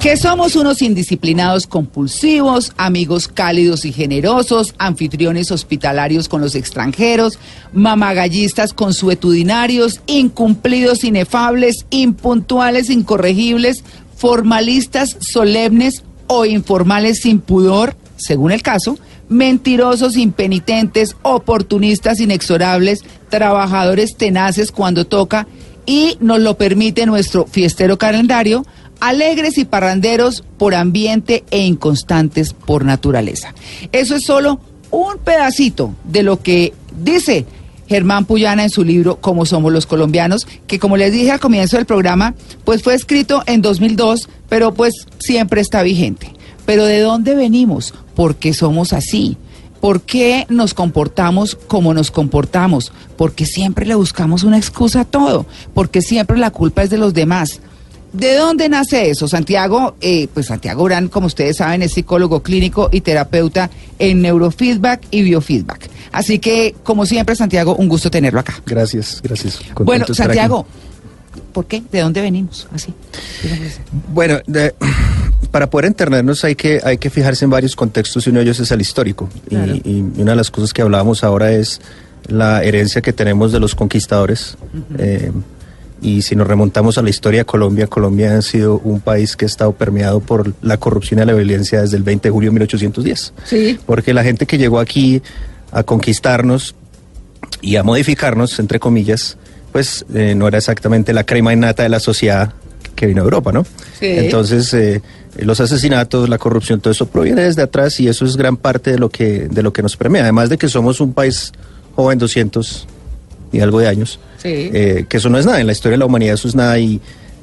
Que somos unos indisciplinados compulsivos, amigos cálidos y generosos, anfitriones hospitalarios con los extranjeros, mamagallistas consuetudinarios, incumplidos, inefables, impuntuales, incorregibles, formalistas, solemnes o informales sin pudor, según el caso, mentirosos, impenitentes, oportunistas, inexorables, trabajadores tenaces cuando toca y nos lo permite nuestro fiestero calendario, alegres y parranderos por ambiente e inconstantes por naturaleza. Eso es solo un pedacito de lo que dice Germán Puyana en su libro Cómo somos los colombianos, que como les dije al comienzo del programa, pues fue escrito en 2002, pero pues siempre está vigente. Pero ¿de dónde venimos? ¿Por qué somos así? ¿Por qué nos comportamos como nos comportamos? Porque siempre le buscamos una excusa a todo, porque siempre la culpa es de los demás. ¿De dónde nace eso? Santiago, eh, pues Santiago Urán, como ustedes saben, es psicólogo clínico y terapeuta en neurofeedback y biofeedback. Así que, como siempre, Santiago, un gusto tenerlo acá. Gracias, gracias. Contento Bueno. Santiago, ¿por qué? ¿De dónde venimos? Así. Bueno, de- para poder entendernos hay que, hay que fijarse en varios contextos y uno de ellos es el histórico. Y- Claro. Y, una de las cosas que hablábamos ahora es la herencia que tenemos de los conquistadores. Eh, y si nos remontamos a la historia de Colombia, Colombia ha sido un país que ha estado permeado por la corrupción y la violencia desde el 20 de julio de 1810. Sí. Porque la gente que llegó aquí a conquistarnos y a modificarnos, entre comillas, pues eh, no era exactamente la crema innata de la sociedad que vino a Europa, ¿no? Sí. Entonces, eh, los asesinatos, la corrupción, todo eso proviene desde atrás y eso es gran parte de lo que, de lo que nos premia. Además de que somos un país joven, 200 y algo de años, Sí. eh, que eso no es nada, en la historia de la humanidad eso es nada y,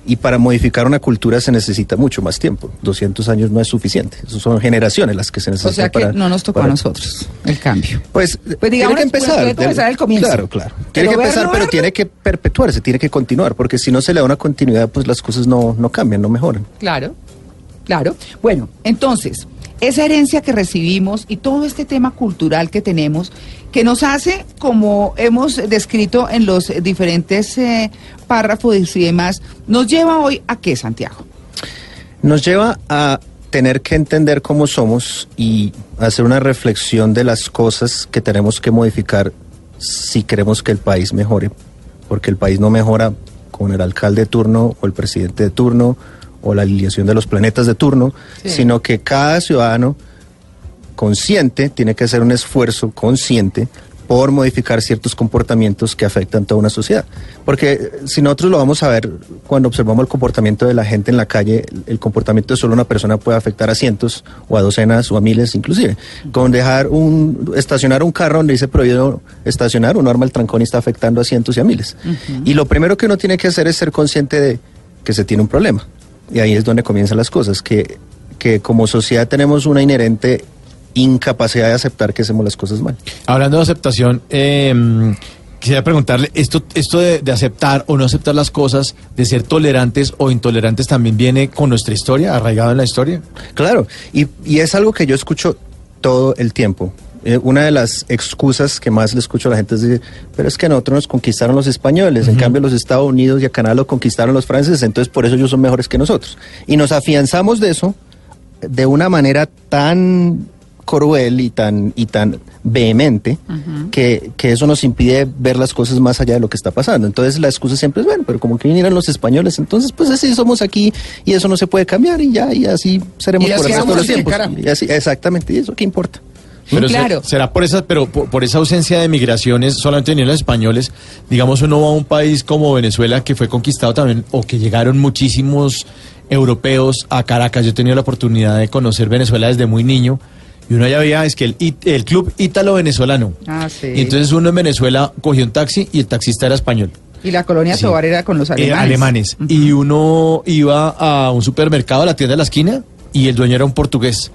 y para modificar una cultura se necesita mucho más tiempo. 200 años no es suficiente, eso son generaciones las que se O necesitan sea que para... no nos tocó para- a nosotros el cambio. pues, Pues digamos, tiene que empezar. tiene que empezar el comienzo. Claro, claro. Tiene que empezar, pero tiene que perpetuarse, tiene que continuar, porque si no se le da una continuidad, pues las cosas no, no cambian, no mejoran. Claro, claro. Bueno, entonces, esa herencia que recibimos y todo este tema cultural que tenemos, que nos hace, como hemos descrito en los diferentes eh, párrafos y demás, nos lleva hoy a qué, Santiago? Nos lleva a tener que entender cómo somos y hacer una reflexión de las cosas que tenemos que modificar si queremos que el país mejore, porque el país no mejora con el alcalde de turno o el presidente de turno o la alineación de los planetas de turno, Sí. sino que cada ciudadano consciente tiene que hacer un esfuerzo consciente por modificar ciertos comportamientos que afectan toda una sociedad. Porque eh, si nosotros lo vamos a ver cuando observamos el comportamiento de la gente en la calle, el- comportamiento de solo una persona puede afectar a cientos o a docenas o a miles inclusive. Con dejar un, estacionar un carro donde dice prohibido estacionar, uno arma el trancón y está afectando a cientos y a miles. Y lo primero que uno tiene que hacer es ser consciente de que se tiene un problema. Y ahí es donde comienzan las cosas, que, que como sociedad tenemos una inherente incapacidad de aceptar que hacemos las cosas mal. Hablando de aceptación, eh, quisiera preguntarle, ¿esto, esto de, de aceptar o no aceptar las cosas, de ser tolerantes o intolerantes, también viene con nuestra historia, arraigado en la historia? Claro, y, y es algo que yo escucho todo el tiempo. Eh, una de las excusas que más le escucho a la gente es decir, pero es que a nosotros nos conquistaron los españoles, en cambio los Estados Unidos y a Canadá lo conquistaron los franceses, entonces por eso ellos son mejores que nosotros. Y nos afianzamos de eso de una manera tan cruel y tan, y tan vehemente que, que eso nos impide ver las cosas más allá de lo que está pasando. Entonces la excusa siempre es, bueno, pero como que vinieron los españoles, entonces pues así somos aquí y eso no se puede cambiar y ya, y así seremos Y por así el resto de los tiempos. carajo. Y así, exactamente, y eso qué importa. Pero claro. será por esa, pero por, por esa ausencia de migraciones, solamente vinieron los españoles, digamos uno va a un país como Venezuela que fue conquistado también, o que llegaron muchísimos europeos a Caracas. Yo he tenido la oportunidad de conocer Venezuela desde muy niño. Y uno ya veía, es que el, el club ítalo-venezolano. Ah, sí. Y entonces uno en Venezuela cogió un taxi y el taxista era español. Y la colonia Sí. Era con los Eh, alemanes. alemanes. Y uno iba a un supermercado, a la tienda de la esquina, y el dueño era un portugués.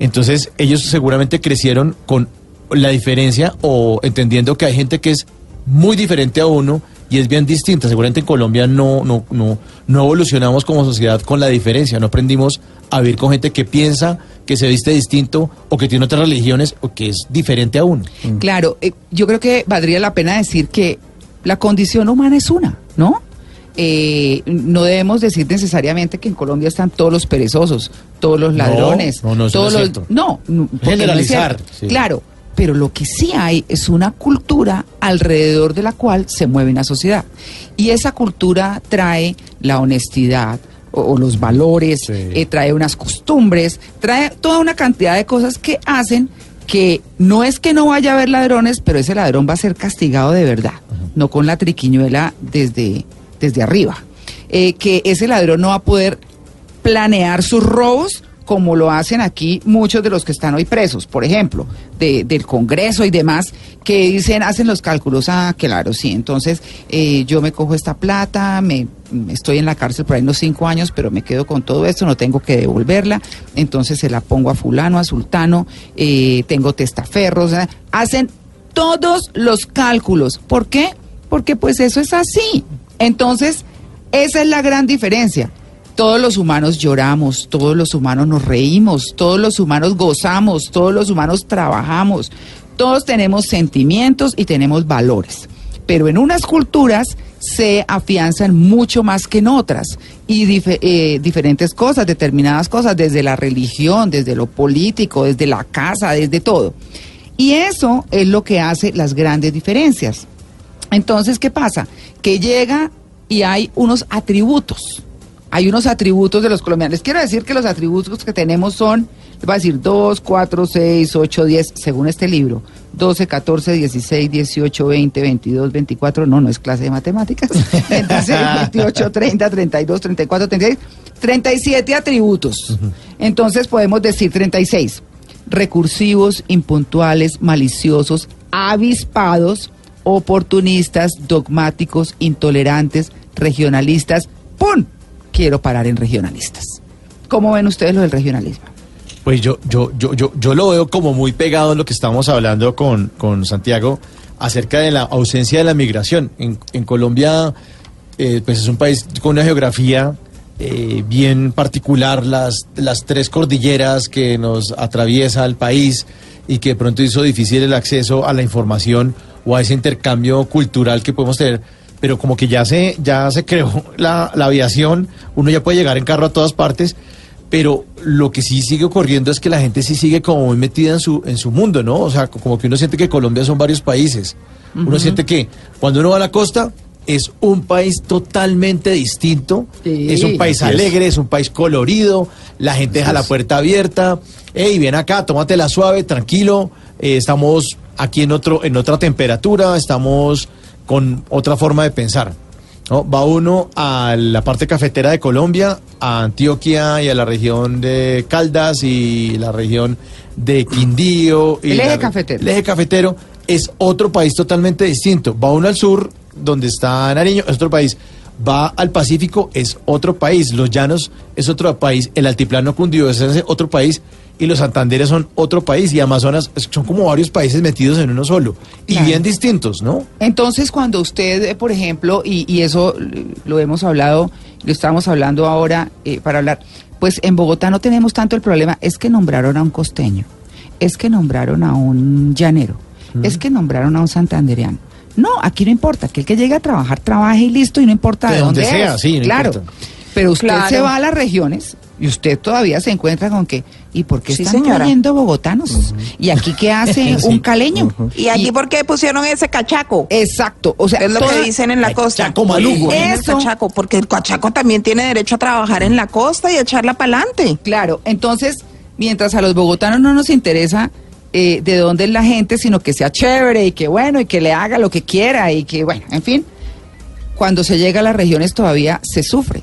Entonces, ellos seguramente crecieron con la diferencia o entendiendo que hay gente que es muy diferente a uno y es bien distinta. Seguramente en Colombia no, no, no, no evolucionamos como sociedad con la diferencia, no aprendimos a vivir con gente que piensa, que se viste distinto o que tiene otras religiones o que es diferente a uno. Claro, eh, yo creo que valdría la pena decir que la condición humana es una, ¿no? Eh, no debemos decir necesariamente que en Colombia están todos los perezosos, todos los ladrones, no, no, todos no es los no, Generalizar, sí. Claro, pero lo que sí hay es una cultura alrededor de la cual se mueve una sociedad. Y esa cultura trae la honestidad o, o los valores, Sí. eh, trae unas costumbres, trae toda una cantidad de cosas que hacen que no es que no vaya a haber ladrones, pero ese ladrón va a ser castigado de verdad, no con la triquiñuela desde, desde arriba. Eh, que ese ladrón no va a poder planear sus robos como lo hacen aquí muchos de los que están hoy presos, por ejemplo, de- del Congreso y demás, que dicen, hacen los cálculos, ah, claro, sí, entonces eh, yo me cojo esta plata, me estoy en la cárcel por ahí unos cinco años, pero me quedo con todo esto, no tengo que devolverla, entonces se la pongo a fulano, a sultano, eh, tengo testaferros, hacen todos los cálculos. ¿Por qué? Porque pues eso es así. Entonces, esa es la gran diferencia. Todos los humanos lloramos, todos los humanos nos reímos, todos los humanos gozamos, todos los humanos trabajamos, todos tenemos sentimientos y tenemos valores. Pero en unas culturas se afianzan mucho más que en otras y eh, diferentes cosas, determinadas cosas, desde la religión, desde lo político, desde la casa, desde todo. Y eso es lo que hace las grandes diferencias. Entonces, ¿qué pasa? Que llega y hay unos atributos. Hay unos atributos de los colombianos. Les quiero decir que los atributos que tenemos son, les voy a decir 2, 4, 6, 8, 10, según este libro. 12, 14, 16, 18, 20, 22, 24. No, no es clase de matemáticas. 26, 28, 30, 32, 34, 36. 37 atributos. Entonces podemos decir 36. Recursivos, impuntuales, maliciosos, avispados, oportunistas, dogmáticos, intolerantes, regionalistas. ¡Pum! Quiero parar en regionalistas. ¿Cómo ven ustedes lo del regionalismo? Pues yo, yo, yo, yo, yo lo veo como muy pegado a lo que estamos hablando con, con Santiago acerca de la ausencia de la migración. En, en Colombia, eh, pues es un país con una geografía eh, bien particular, las, las tres cordilleras que nos atraviesa el país y que de pronto hizo difícil el acceso a la información o a ese intercambio cultural que podemos tener. Pero como que ya se, ya se creó la, la aviación, uno ya puede llegar en carro a todas partes pero lo que sí sigue ocurriendo es que la gente sí sigue como muy metida en su, en su mundo, ¿no? O sea, co- como que uno siente que Colombia son varios países. Uno siente que cuando uno va a la costa es un país totalmente distinto, Sí. es un país alegre, es un país colorido, la gente deja la puerta abierta, hey, ven acá, tómatela suave, tranquilo, eh, estamos aquí en, otro, en otra temperatura, estamos con otra forma de pensar. ¿no? Va uno a la parte cafetera de Colombia, a Antioquia y a la región de Caldas y la región de Quindío. Y El eje la- cafetero. El eje cafetero es otro país totalmente distinto. Va uno al sur, donde está Nariño, es otro país. Va al Pacífico, es otro país. Los Llanos es otro país. El Altiplano Cundiboyacense es otro país. Y los Santanderes son otro país. Y Amazonas son como varios países metidos en uno solo. Y Claro. bien distintos, ¿no? Entonces, cuando usted, eh, por ejemplo, y, y eso lo hemos hablado, lo estamos hablando ahora eh, para hablar, pues en Bogotá no tenemos tanto el problema, es que nombraron a un costeño, es que nombraron a un llanero, es que nombraron a un santandereano. No, aquí no importa, que el que llegue a trabajar, trabaje y listo, y no importa De de, donde dónde sea, es. sí, no claro. importa. Pero usted Claro. se va a las regiones y usted todavía se encuentra con que, ¿y por qué Sí, están señora. trayendo bogotanos? ¿Y aquí qué hace Sí. un caleño? ¿Y aquí por qué pusieron ese cachaco? Exacto, o sea, es lo toda- que dicen en la costa. Cachaco el Eso. cachaco, porque el cachaco también tiene derecho a trabajar en la costa y a echarla para adelante. Claro, entonces, mientras a los bogotanos no nos interesa eh, de dónde es la gente, sino que sea chévere y que bueno, y que le haga lo que quiera y que bueno, en fin, cuando se llega a las regiones todavía se sufre.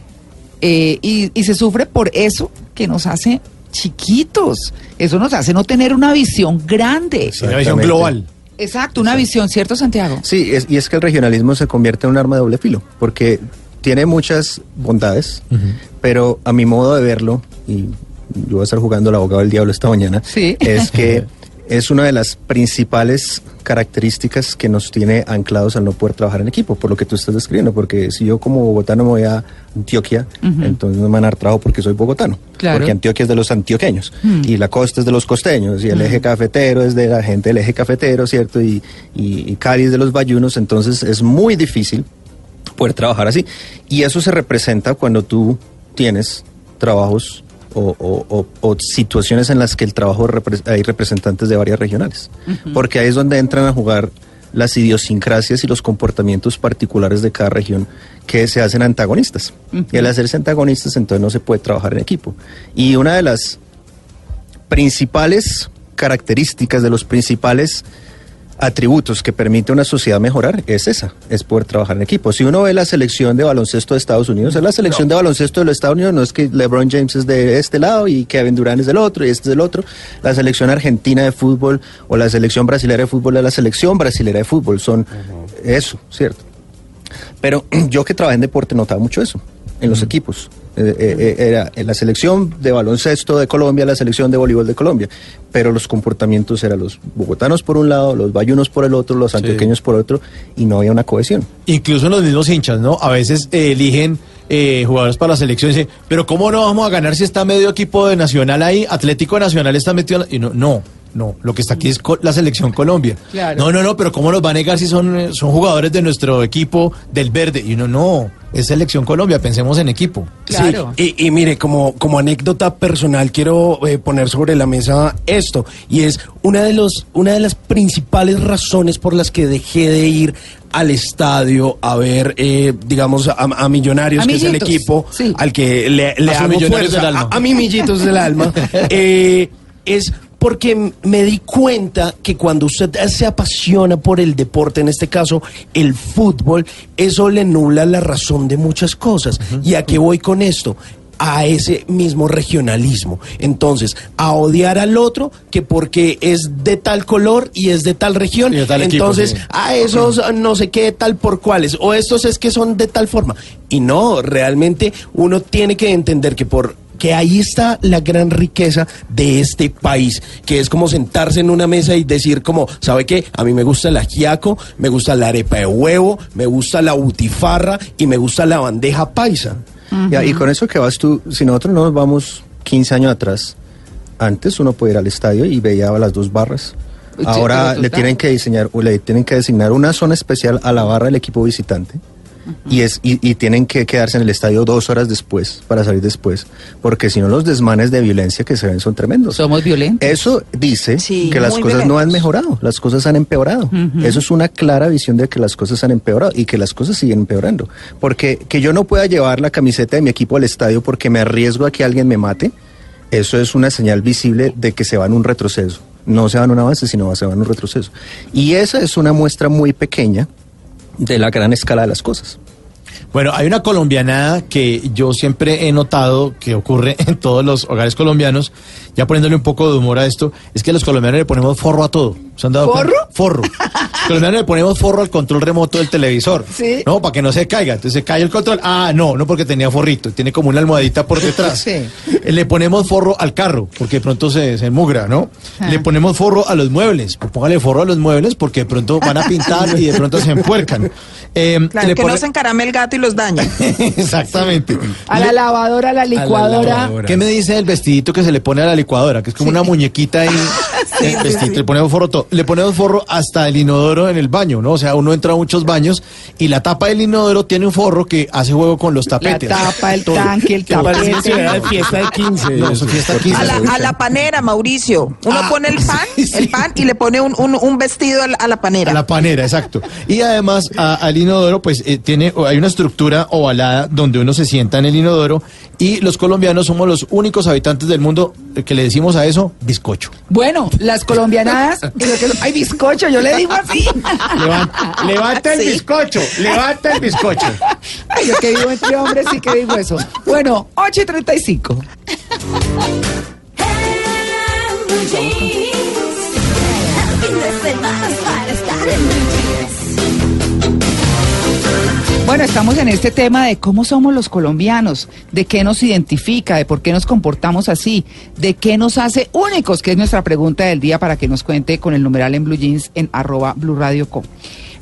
Eh, y, y se sufre por eso que nos hace chiquitos, eso nos hace no tener una visión grande. Sí, una visión global. Exacto, una visión, ¿cierto, Santiago? Sí, es- y es que el regionalismo se convierte en un arma de doble filo, porque tiene muchas bondades, pero a mi modo de verlo, y yo voy a estar jugando el abogado del diablo esta mañana, Sí. es que es una de las principales características que nos tiene anclados al no poder trabajar en equipo, por lo que tú estás describiendo, porque si yo como bogotano me voy a Antioquia, entonces no me van a dar trabajo porque soy bogotano, Claro. porque Antioquia es de los antioqueños, y la costa es de los costeños, y el eje cafetero es de la gente del eje cafetero, ¿cierto? Y, y, y Cali es de los bayunos, entonces es muy difícil poder trabajar así. Y eso se representa cuando tú tienes trabajos o, o- o- o situaciones en las que el trabajo repre- hay representantes de varias regionales. Porque ahí es donde entran a jugar las idiosincrasias y los comportamientos particulares de cada región que se hacen antagonistas. Y al hacerse antagonistas, entonces no se puede trabajar en equipo. Y una de las principales características, de los principales atributos que permite a una sociedad mejorar es esa, es poder trabajar en equipo. Si uno ve la selección de baloncesto de Estados Unidos, es la selección de baloncesto de los Estados Unidos, no es que LeBron James es de este lado y Kevin Durant es del otro y este es del otro. La selección argentina de fútbol o la selección brasileña de fútbol es la selección brasileña de fútbol, son eso, ¿cierto? Pero yo que trabajé en deporte notaba mucho eso, en los equipos. Era en la selección de baloncesto de Colombia, la selección de voleibol de Colombia, pero los comportamientos eran los bogotanos por un lado, los bayunos por el otro, los antioqueños por otro, y no había una cohesión. Incluso en los mismos hinchas, ¿no? A veces eh, eligen eh, jugadores para la selección y dicen, pero ¿cómo no vamos a ganar si está medio equipo de Nacional ahí? Atlético Nacional está metido... en la-". Y no, no, no, lo que está aquí es la selección Colombia. Claro. No, no, no, pero ¿cómo los va a negar si son, eh, son jugadores de nuestro equipo del verde? Y uno, no, es selección Colombia, pensemos en equipo. Claro. Sí, y, y mire, como, como anécdota personal, quiero eh, poner sobre la mesa esto. Y es una de, los, una de las principales razones por las que dejé de ir al estadio a ver, eh, digamos, a, a Millonarios, que es el equipo sí. al que le, le A hago Millonarios fuerza, del alma. A, a mi millitos del alma. eh, es porque me di cuenta que cuando usted se apasiona por el deporte, en este caso el fútbol, eso le nubla la razón de muchas cosas. ¿Y a qué voy con esto? a ese mismo regionalismo. Entonces, a odiar al otro que porque es de tal color y es de tal región, de tal equipo, entonces sí. a esos no sé qué tal por cuáles, o estos es que son de tal forma. Y no, realmente uno tiene que entender que por que ahí está la gran riqueza de este país, que es como sentarse en una mesa y decir como, ¿sabe qué? A mí me gusta el ajiaco, me gusta la arepa de huevo, me gusta la butifarra y me gusta la bandeja paisa. Ya, y con eso que vas tú, si nosotros nos vamos 15 años atrás, antes uno podía ir al estadio y veía las dos barras. Ahora le tienen que diseñar, o le tienen que designar una zona especial a la barra del equipo visitante. Y, es, y, y tienen que quedarse en el estadio dos horas después para salir después, porque si no los desmanes de violencia que se ven son tremendos. Somos violentos. Eso dice Sí, que las cosas no han violentos. mejorado, las cosas han empeorado. Eso es una clara visión de que las cosas han empeorado y que las cosas siguen empeorando. Porque que yo no pueda llevar la camiseta de mi equipo al estadio porque me arriesgo a que alguien me mate, eso es una señal visible de que se va en un retroceso. No se va en un avance, sino se va en un retroceso. Y esa es una muestra muy pequeña de la gran escala de las cosas. Bueno, hay una colombianada que yo siempre he notado que ocurre en todos los hogares colombianos, ya poniéndole un poco de humor a esto, es que los colombianos le ponemos forro a todo. ¿Se han dado ¿Forro? cuenta? Forro. Colombianos le ponemos forro al control remoto del televisor. Sí. No, para que no se caiga. Entonces se cae el control. Ah, no, no porque tenía forrito. Tiene como una almohadita por detrás. Sí. Eh, Le ponemos forro al carro, porque de pronto se, se mugra, ¿no? Ah. Le ponemos forro a los muebles. Pues póngale forro a los muebles porque de pronto van a pintar y de pronto se empuercan. Eh, Claro, le que pone- no se encarame el gato y los dañe. Exactamente. A la lavadora, a la licuadora. lavadora. ¿Qué me dice del vestidito que se le pone a la licuadora? Que es como una muñequita ahí. el vestidito, Le ponemos forro todo. Le ponemos forro hasta el inodoro en el baño, ¿no? O sea, uno entra a muchos baños y la tapa del inodoro tiene un forro que hace juego con los La tapetes. tapa, el Todo. tanque, el tapete. que era de fiesta de 15. No, eso fiesta 15. A la, a la panera, Mauricio. Uno Ah, pone el pan, sí. el pan y le pone un, un, un vestido a la, a la panera. A la panera, exacto. Y además a- al inodoro, pues eh, tiene, o hay una estructura ovalada donde uno se sienta en el inodoro y los colombianos somos los únicos habitantes del mundo que le decimos a eso bizcocho. Bueno, las colombianadas, hay bizcocho, yo le digo así. Levanta, levanta el Sí. bizcocho, levanta el bizcocho. Ay, yo que vivo entre hombres sí que digo eso. Bueno, 8 y 35. Fin de semana para Bueno, estamos en este tema de cómo somos los colombianos, de qué nos identifica, de por qué nos comportamos así, de qué nos hace únicos, que es nuestra pregunta del día para que nos cuente con el numeral en Blue Jeans en arroba Blue Radio.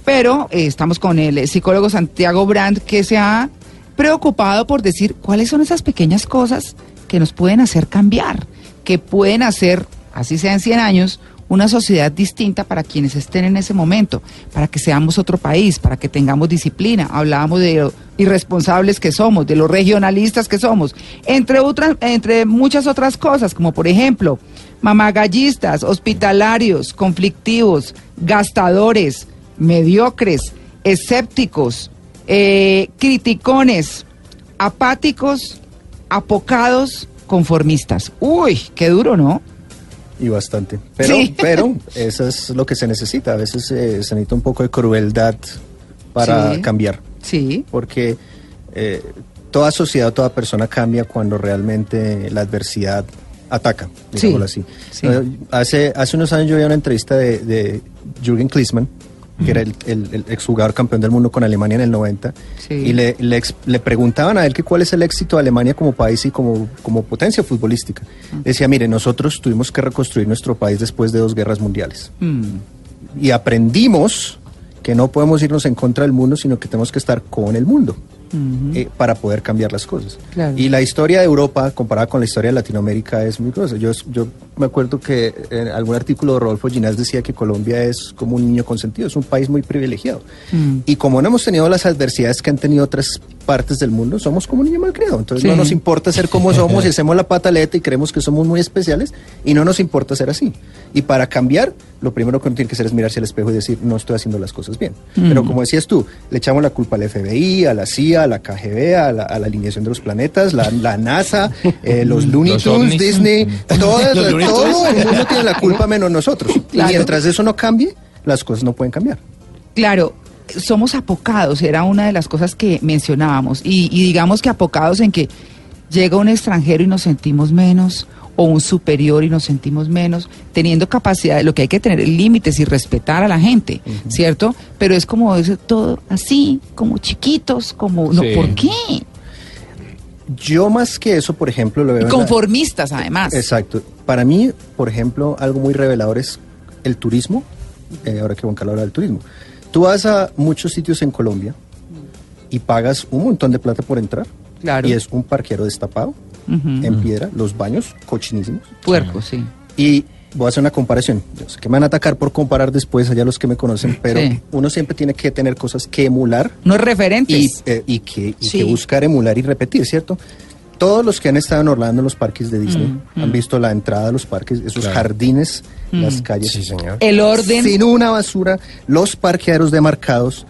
Pero eh, estamos con el psicólogo Santiago Brandt que se ha preocupado por decir cuáles son esas pequeñas cosas que nos pueden hacer cambiar, que pueden hacer, así sea en 100 años, una sociedad distinta para quienes estén en ese momento, para que seamos otro país, para que tengamos disciplina. Hablábamos de lo irresponsables que somos, de los regionalistas que somos, entre otras, entre muchas otras cosas, como por ejemplo, mamagallistas, hospitalarios, conflictivos, gastadores, mediocres, escépticos, eh, criticones, apáticos, apocados, conformistas. Uy, qué duro, ¿no? Y bastante. Pero, Sí. pero eso es lo que se necesita. A veces eh, se necesita un poco de crueldad para Sí. cambiar. Sí. Porque eh, toda sociedad, toda persona cambia cuando realmente la adversidad ataca, digámoslo Sí, así. sí. Hace, hace unos años yo vi una entrevista de, de Jürgen Klinsmann, que era el, el, el exjugador campeón del mundo con Alemania en el 90, Sí. y le, le, ex- le preguntaban a él que cuál es el éxito de Alemania como país y como, como potencia futbolística. Decía, mire, nosotros tuvimos que reconstruir nuestro país después de dos guerras mundiales Mm. y aprendimos que no podemos irnos en contra del mundo, sino que tenemos que estar con el mundo eh, para poder cambiar las cosas. Claro. Y la historia de Europa, comparada con la historia de Latinoamérica, es muy grosa. Yo, yo me acuerdo que en algún artículo de Rodolfo Ginás decía que Colombia es como un niño consentido, es un país muy privilegiado. Mm. Y como no hemos tenido las adversidades que han tenido otras partes del mundo, somos como un niño malcriado. Entonces Sí. no nos importa ser como somos y hacemos la pataleta y creemos que somos muy especiales y no nos importa ser así. Y para cambiar, lo primero que uno tiene que hacer es mirarse al espejo y decir, no estoy haciendo las cosas bien. Pero como decías tú, le echamos la culpa al FBI, a la CIA, a la KGB, a la, a la alineación de los planetas, la, la NASA, eh, los Looney Los Tunes, ovnis. Disney, todo, el mundo tiene la culpa menos nosotros. Claro. Y mientras eso no cambie, las cosas no pueden cambiar. Claro, somos apocados, era una de las cosas que mencionábamos. Y, y digamos que apocados en que llega un extranjero y nos sentimos menos, o un superior y nos sentimos menos, teniendo capacidad, lo que hay que tener es límites y respetar a la gente, ¿cierto? Pero es como eso, todo así, como chiquitos, como, no. ¿por qué? Yo más que eso, por ejemplo, lo veo... Y en la- conformistas además. Exacto. Para mí, por ejemplo, algo muy revelador es el turismo, eh, ahora que Juan Carlos habla del turismo. Tú vas a muchos sitios en Colombia y pagas un montón de plata por entrar. Claro. Y es un parquero destapado, Ujú. en piedra, los baños cochinísimos. Puerco, sí. Y voy a hacer una comparación. Yo sé que me van a atacar por comparar después allá los que me conocen, pero Sí. uno siempre tiene que tener cosas que emular No referentes. y, eh, y que, y Sí. que buscar emular y repetir, ¿cierto? Todos los que han estado en Orlando en los parques de Disney Mm, han visto la entrada a los parques, esos Claro. jardines, Mm. las calles. Sí, señor. el orden. Sin una basura, los parqueaderos demarcados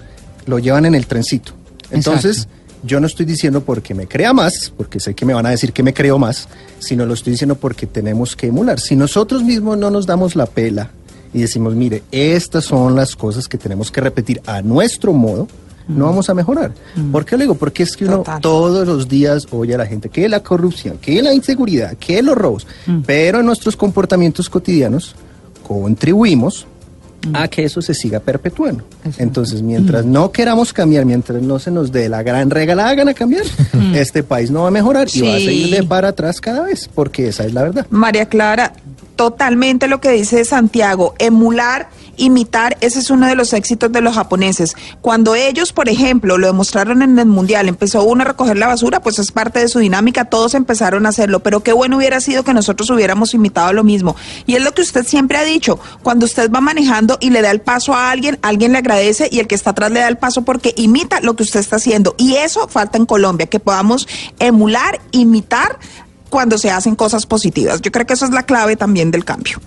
lo llevan en el trencito. Entonces, Exacto. Yo no estoy diciendo porque me crea más, porque sé que me van a decir que me creo más, sino lo estoy diciendo porque tenemos que emular. Si nosotros mismos no nos damos la pela y decimos, mire, estas son las cosas que tenemos que repetir a nuestro modo, no vamos a mejorar. ¿Por qué lo digo? Porque es que uno Total. todos los días oye a la gente que la corrupción, que la inseguridad, que los robos, pero en nuestros comportamientos cotidianos contribuimos a que eso se siga perpetuando. Entonces, mientras no queramos cambiar, mientras no se nos dé la gran regalada gana cambiar, este país no va a mejorar y va a seguir de para atrás cada vez, porque esa es la verdad. María Clara, totalmente lo que dice Santiago, emular, imitar, ese es uno de los éxitos de los japoneses. Cuando ellos, por ejemplo, lo demostraron en el Mundial, empezó uno a recoger la basura, pues es parte de su dinámica, todos empezaron a hacerlo, pero qué bueno hubiera sido que nosotros hubiéramos imitado lo mismo. Y es lo que usted siempre ha dicho, cuando usted va manejando y le da el paso a alguien, alguien le agradece y el que está atrás le da el paso porque imita lo que usted está haciendo. Y eso falta en Colombia, que podamos emular, imitar cuando se hacen cosas positivas. Yo creo que eso es la clave también del cambio.